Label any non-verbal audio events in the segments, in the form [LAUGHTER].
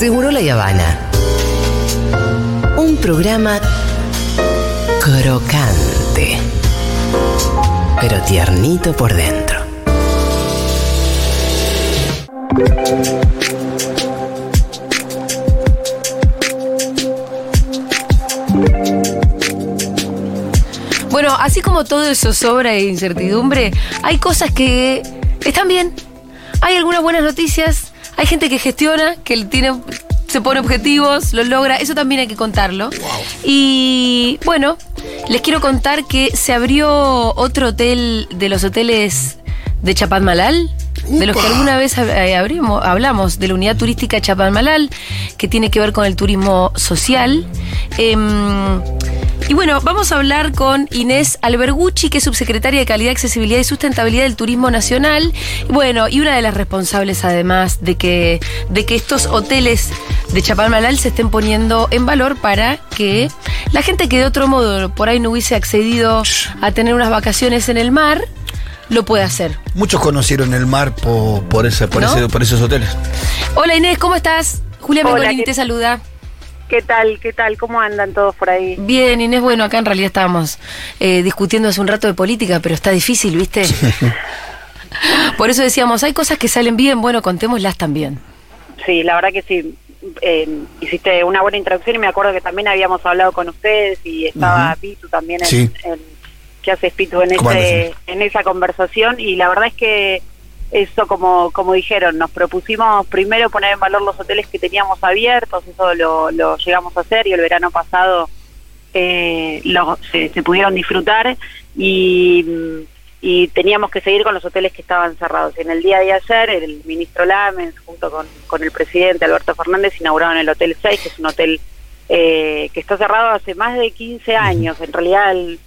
Seguro la Habana. Un programa crocante, pero tiernito por dentro. Bueno, así como todo eso sobra e incertidumbre, hay cosas que están bien. Hay algunas buenas noticias. Hay gente que gestiona, que tiene, se pone objetivos, lo logra. Eso también hay que contarlo. Y bueno, les quiero contar que se abrió otro hotel de los hoteles de Chapadmalal. De los que alguna vez eh, abrimos, hablamos, de la unidad turística Chapadmalal, que tiene que ver con el turismo social. Em, y bueno, vamos a hablar con Inés Albergucci, que es subsecretaria de Calidad, Accesibilidad y Sustentabilidad del Turismo Nacional. Bueno, y una de las responsables además de que, de que estos hoteles de Chapalmalal se estén poniendo en valor para que la gente que de otro modo por ahí no hubiese accedido a tener unas vacaciones en el mar, lo pueda hacer. Muchos conocieron el mar po- por, ese, por, ¿No? ese- por esos hoteles. Hola Inés, ¿cómo estás? Julia Mengolini ¿qué- te saluda. ¿Qué tal? ¿Qué tal? ¿Cómo andan todos por ahí? Bien, Inés, bueno, acá en realidad estábamos eh, discutiendo hace un rato de política, pero está difícil, ¿viste? [LAUGHS] Por eso decíamos, hay cosas que salen bien, bueno, contémoslas también. Sí, la verdad que sí. Eh, hiciste una buena introducción y me acuerdo que también habíamos hablado con ustedes y estaba Pitu también en, Sí. en- ¿qué haces Pitu en, ¿Cómo ese, en esa conversación y la verdad es que eso como como dijeron, nos propusimos primero poner en valor los hoteles que teníamos abiertos, eso lo, lo llegamos a hacer y el verano pasado eh, lo- se, se pudieron disfrutar y, y teníamos que seguir con los hoteles que estaban cerrados. Y en el día de ayer, el ministro Lamens, junto con, con el presidente Alberto Fernández, inauguraron el Hotel 6, que es un hotel eh, que está cerrado hace más de 15 años. En realidad, el-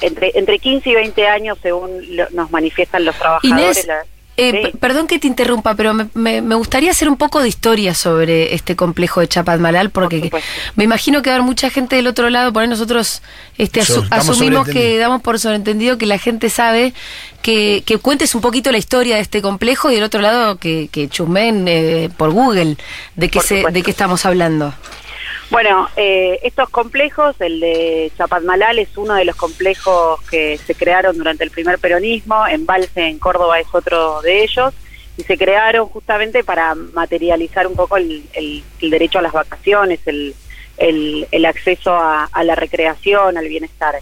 entre, entre 15 y 20 años, según lo- nos manifiestan los trabajadores. Inés, la- eh, Sí. perdón que te interrumpa, pero me, me- me gustaría hacer un poco de historia sobre este complejo de Chapadmalal, porque Por me imagino que va a haber mucha gente del otro lado, por ahí nosotros este, asu- asumimos que damos por sobreentendido que la gente sabe que, que cuentes un poquito la historia de este complejo y del otro lado que, que chusmen eh, por Google de qué, Por se, de qué estamos hablando. Bueno, eh, estos complejos, el de Chapadmalal es uno de los complejos que se crearon durante el primer peronismo, Embalse en Córdoba es otro de ellos, y se crearon justamente para materializar un poco el, derecho a las vacaciones, el, el- acceso a, a la recreación, al bienestar.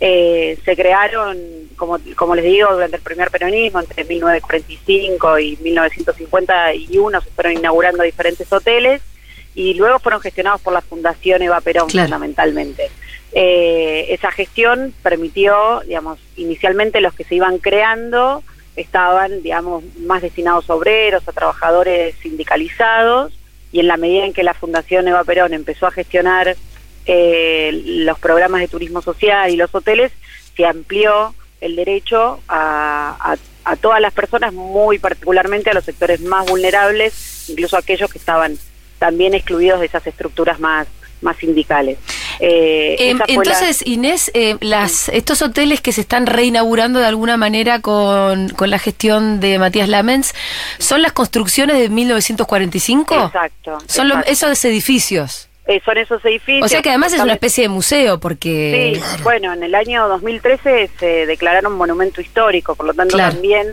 Eh, se crearon, como, como les digo, durante el primer peronismo, entre 1945 y 1951 se fueron inaugurando diferentes hoteles y luego fueron gestionados por la Fundación Eva Perón Claro. fundamentalmente. Eh, esa gestión permitió, digamos, inicialmente los que se iban creando estaban, digamos, más destinados a obreros, a trabajadores sindicalizados, y en la medida en que la Fundación Eva Perón empezó a gestionar eh, los programas de turismo social y los hoteles, se amplió el derecho a, a- a todas las personas, muy particularmente a los sectores más vulnerables, incluso aquellos que estaban también excluidos de esas estructuras más, más sindicales. Eh, Em, la- entonces, Inés, eh, las, estos hoteles que se están reinaugurando de alguna manera con, con la gestión de Matías Lamens, ¿son las construcciones de 1945? Exacto. Son los- exacto. esos edificios. Eh, son esos edificios. O sea que además es una especie de museo, porque... Sí, bueno, en el año 2013 se declararon monumento histórico, por lo tanto Claro. también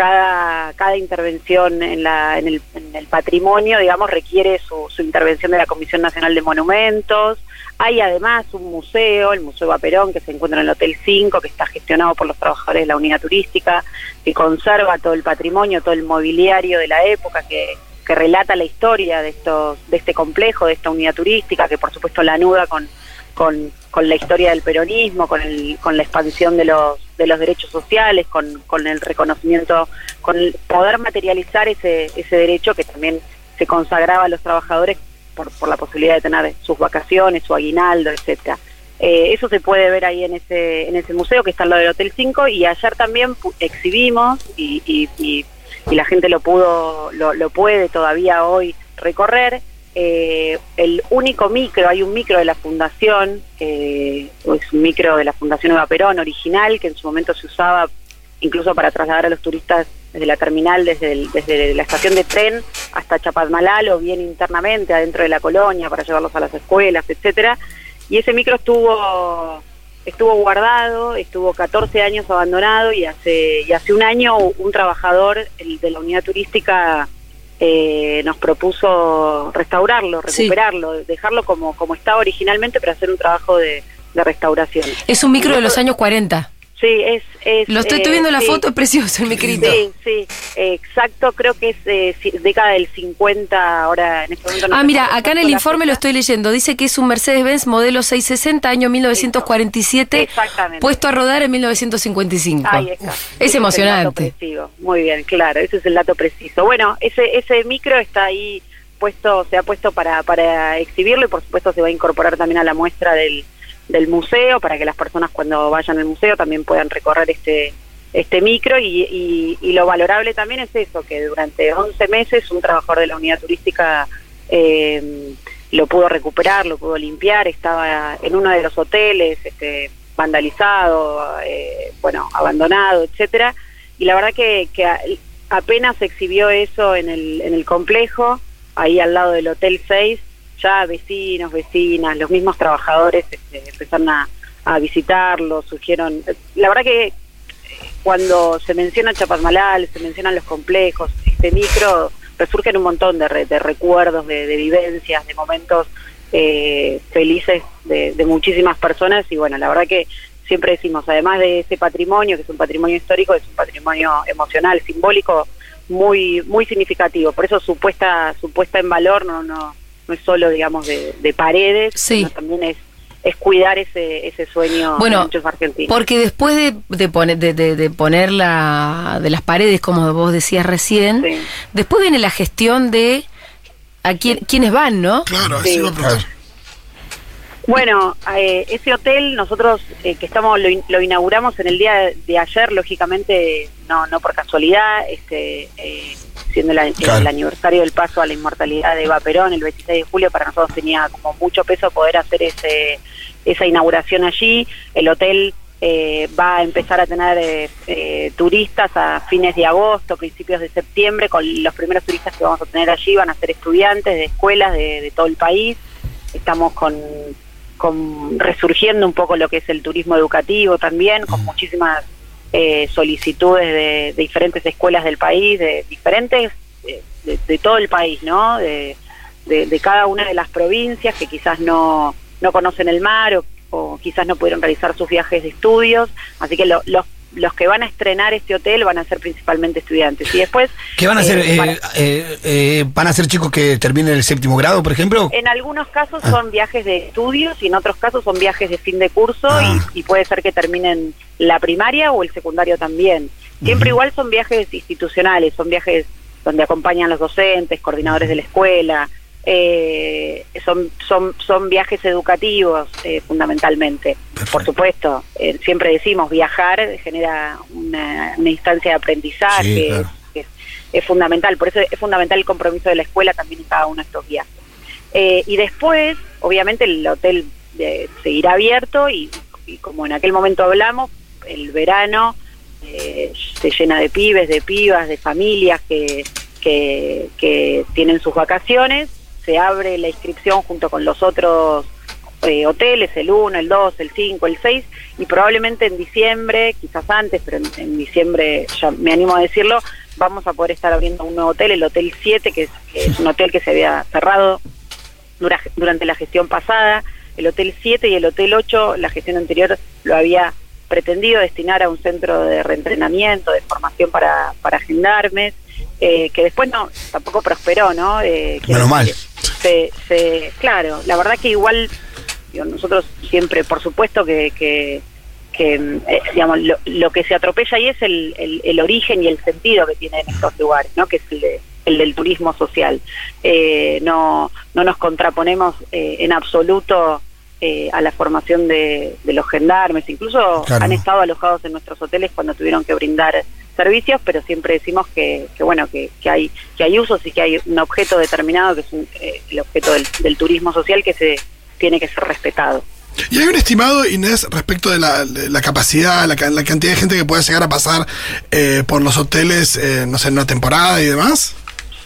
cada, cada intervención en, la, en, el, patrimonio, digamos, requiere su, su intervención de la Comisión Nacional de Monumentos. Hay además un museo, el Museo Vaperón, que se encuentra en el Hotel 5, que está gestionado por los trabajadores de la unidad turística, que conserva todo el patrimonio, todo el mobiliario de la época, que, que relata la historia de, estos, de este complejo, de esta unidad turística, que por supuesto la anuda con, con, con la historia del peronismo, con, el, con la expansión de los, de los derechos sociales, con, con el reconocimiento, con el poder materializar ese, ese derecho que también se consagraba a los trabajadores por, por la posibilidad de tener sus vacaciones, su aguinaldo, etcétera. Eh, eso se puede ver ahí en ese, en ese museo que está al lado del Hotel 5 y ayer también exhibimos y, y, y- y la gente lo pudo, lo, lo puede todavía hoy recorrer. Eh, el único micro, hay un micro de la fundación, eh, es un micro de la Fundación Eva Perón original, que en su momento se usaba incluso para trasladar a los turistas desde la terminal, desde, el- desde la estación de tren hasta Chapadmalal o bien internamente adentro de la colonia para llevarlos a las escuelas, etcétera. Y ese micro estuvo estuvo guardado, estuvo 14 años abandonado y hace y hace un año un trabajador de la unidad turística eh, nos propuso restaurarlo, Sí. recuperarlo, dejarlo como como estaba originalmente para hacer un trabajo de, de restauración. Es un micro de los años 40. Sí, es... es Lo estoy, eh, viendo la sí. foto, es precioso el micrito. Sí, sí, eh, exacto, creo que es eh, década del 50, ahora en este momento no Ah, mira, acá en el informe lo estoy leyendo. Dice que es un Mercedes-Benz modelo 660, año 1947, Exactamente. puesto a rodar en 1955. Ahí está. Es el emocionante. dato. Muy bien, claro, ese es el dato preciso. Bueno, ese ese micro está ahí puesto, se ha puesto para, para exhibirlo y por supuesto se va a incorporar también a la muestra del, del museo para que las personas cuando vayan al museo también puedan recorrer este este micro. Y, y, y lo valorable también es eso, que durante 11 meses un trabajador de la unidad turística eh, lo pudo recuperar, lo pudo limpiar, estaba en uno de los hoteles este, vandalizado, eh, bueno, abandonado, etcétera. Y la verdad que, que apenas se exhibió eso en el, en el complejo, ahí al lado del Hotel 6, ya vecinos, vecinas, los mismos trabajadores este, empezaron a, a visitarlo, surgieron... La verdad que eh, cuando se menciona Chapadmalal, se mencionan los complejos, este micro, resurgen un montón de, re- de recuerdos, de, vivencias, de momentos eh, felices de, de muchísimas personas y bueno, la verdad que siempre decimos, además de ese patrimonio, que es un patrimonio histórico, es un patrimonio emocional, simbólico, muy muy significativo. Por eso su puesta, su puesta en valor no no no es solo, digamos, de, de paredes, Sí. sino también es es cuidar ese ese sueño Bueno, de muchos argentinos. Porque después de, de, poner, de, de- de poner la, de las paredes, como vos decías recién, Sí. después viene la gestión de a quién, quiénes van, ¿no? Claro, así Sí. va a preguntar. Bueno, eh, ese hotel nosotros eh, que estamos lo, in- lo inauguramos en el día de ayer, lógicamente no no por casualidad, este eh, siendo la- Claro. el aniversario del paso a la inmortalidad de Eva Perón el 26 de julio para nosotros tenía como mucho peso poder hacer ese esa inauguración allí. El hotel eh, va a empezar a tener eh, eh, turistas a fines de agosto, principios de septiembre, con los primeros turistas que vamos a tener allí van a ser estudiantes de escuelas de, de todo el país. Estamos con, con resurgiendo un poco lo que es el turismo educativo también, con muchísimas eh, solicitudes de, de diferentes escuelas del país, de diferentes, eh, de, de todo el país, ¿no? De, cada una de las provincias que quizás no, no conocen el mar o, o quizás no pudieron realizar sus viajes de estudios. Así que lo- los, los que van a estrenar este hotel van a ser principalmente estudiantes. Y después... ¿Qué van a hacer? eh, Eh, eh, eh, ¿Van a ser chicos que terminen el séptimo grado, por ejemplo? En algunos casos Ah. son viajes de estudios y en otros casos son viajes de fin de curso Ah. y, y puede ser que terminen la primaria o el secundario también. Siempre igual son viajes institucionales, son viajes donde acompañan los docentes, coordinadores de la escuela, eh, son, son, son viajes educativos eh, fundamentalmente. Por supuesto, eh, siempre decimos viajar genera una, una instancia de aprendizaje, Sí, claro. es, es fundamental, por eso es fundamental el compromiso de la escuela también en cada uno de estos viajes. Eh, y después, obviamente, el hotel seguirá abierto y, y como en aquel momento hablamos, el verano se llena de pibes, de pibas, de familias que, que, que tienen sus vacaciones, se abre la inscripción junto con los otros eh, hoteles, el 1, el 2, el 5, el 6, y probablemente en diciembre, quizás antes, pero en, en diciembre ya me animo a decirlo, vamos a poder estar abriendo un nuevo hotel, el Hotel 7, que es, que es un hotel que se había cerrado dura- durante la gestión pasada. El Hotel 7 y el Hotel 8, la gestión anterior lo había pretendido destinar a un centro de reentrenamiento, de formación para, para gendarmes, eh, que después no tampoco prosperó, ¿no? Eh, Menos mal. decir, Se, se, claro, la verdad que igual digo, nosotros siempre, por supuesto que, que, que, eh, digamos, lo, lo que se atropella ahí es el, el, el origen y el sentido que tienen estos lugares, ¿no? Que es el, de- el del turismo social. Eh, no, no nos contraponemos eh, en absoluto eh, a la formación de, de los gendarmes, incluso Claro. han estado alojados en nuestros hoteles cuando tuvieron que brindar servicios, pero siempre decimos que, que bueno que, que hay que hay usos y que hay un objeto determinado que es un, eh, el objeto del, del turismo social que se tiene que ser respetado. ¿Y hay un estimado, Inés, respecto de la, de la capacidad, la, ca- la cantidad de gente que puede llegar a pasar eh, por los hoteles, eh, no sé, en una temporada y demás?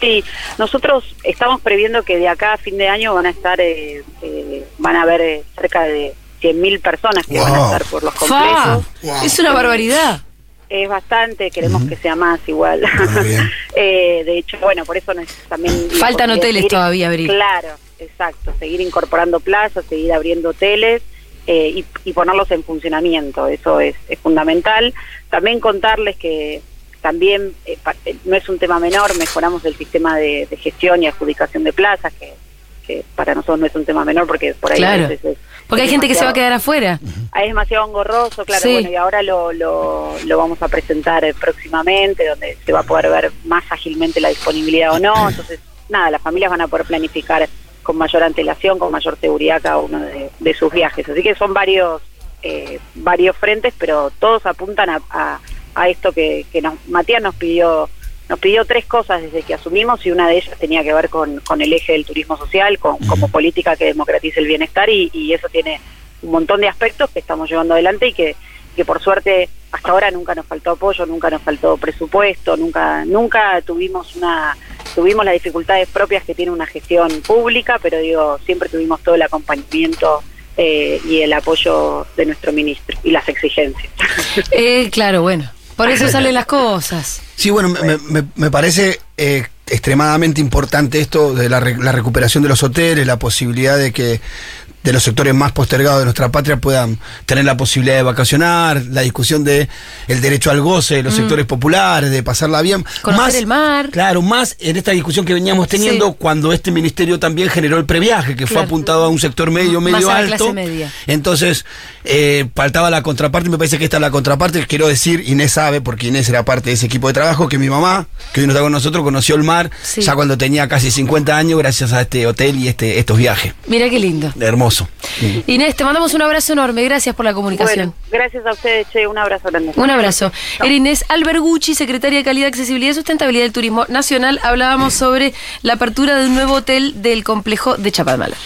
Sí, nosotros estamos previendo que de acá a fin de año van a estar, eh, eh, van a haber eh, cerca de 100.000 personas que van a estar por los complejos. Wow. Es una barbaridad. Es bastante, queremos que sea más igual. Ah. [LAUGHS] Eh, de hecho, bueno, por eso nos- también... Faltan hoteles seguir- todavía abrir. Claro, exacto. Seguir incorporando plazas, seguir abriendo hoteles eh, y, y ponerlos en funcionamiento. Eso es, es fundamental. También contarles que también eh, pa- eh, no es un tema menor, mejoramos el sistema de, de gestión y adjudicación de plazas, que, que para nosotros no es un tema menor porque por ahí a Claro. veces es- Porque hay gente que se va a quedar afuera. Es demasiado engorroso, claro, Sí. bueno, y ahora lo, lo, lo vamos a presentar eh, próximamente, donde se va a poder ver más ágilmente la disponibilidad o no, entonces, nada, las familias van a poder planificar con mayor antelación, con mayor seguridad cada uno de, de sus viajes, así que son varios eh, varios frentes, pero todos apuntan a, a, a esto que, que nos, Matías nos pidió nos pidió tres cosas desde que asumimos y una de ellas tenía que ver con, con el eje del turismo social, con, como política que democratice el bienestar y, y eso tiene un montón de aspectos que estamos llevando adelante y que, que por suerte hasta ahora nunca nos faltó apoyo, nunca nos faltó presupuesto, nunca nunca tuvimos una tuvimos las dificultades propias que tiene una gestión pública, pero digo, siempre tuvimos todo el acompañamiento eh, y el apoyo de nuestro ministro y las exigencias. Eh, claro, bueno. Por eso salen las [LAUGHS] cosas. Sí, bueno, me, me- me parece eh, extremadamente importante esto de la, re- la recuperación de los hoteles, la posibilidad de que de los sectores más postergados de nuestra patria puedan tener la posibilidad de vacacionar, la discusión de el derecho al goce de los sectores populares, de pasarla bien. Mm. Conocer el mar. Claro, más en esta discusión que veníamos teniendo Sí. cuando este ministerio también generó el previaje, que fue apuntado a un sector medio, Más medio a la alto. clase media. Entonces, eh, faltaba la contraparte, me parece que esta es la contraparte. Quiero decir, Inés sabe, porque Inés era parte de ese equipo de trabajo, que mi mamá, que hoy no está con nosotros, conoció el mar Sí. ya cuando tenía casi 50 años, gracias a este hotel y este, estos viajes. Mira qué lindo. Hermoso. Inés, te mandamos un abrazo enorme. Gracias por la comunicación. Bueno, gracias a ustedes, Che, un abrazo grande. Un abrazo. Era Inés Albergucci, secretaria de Calidad, Accesibilidad y Sustentabilidad del Turismo Nacional. Hablábamos sobre la apertura de un nuevo hotel del complejo de Chapadmalal.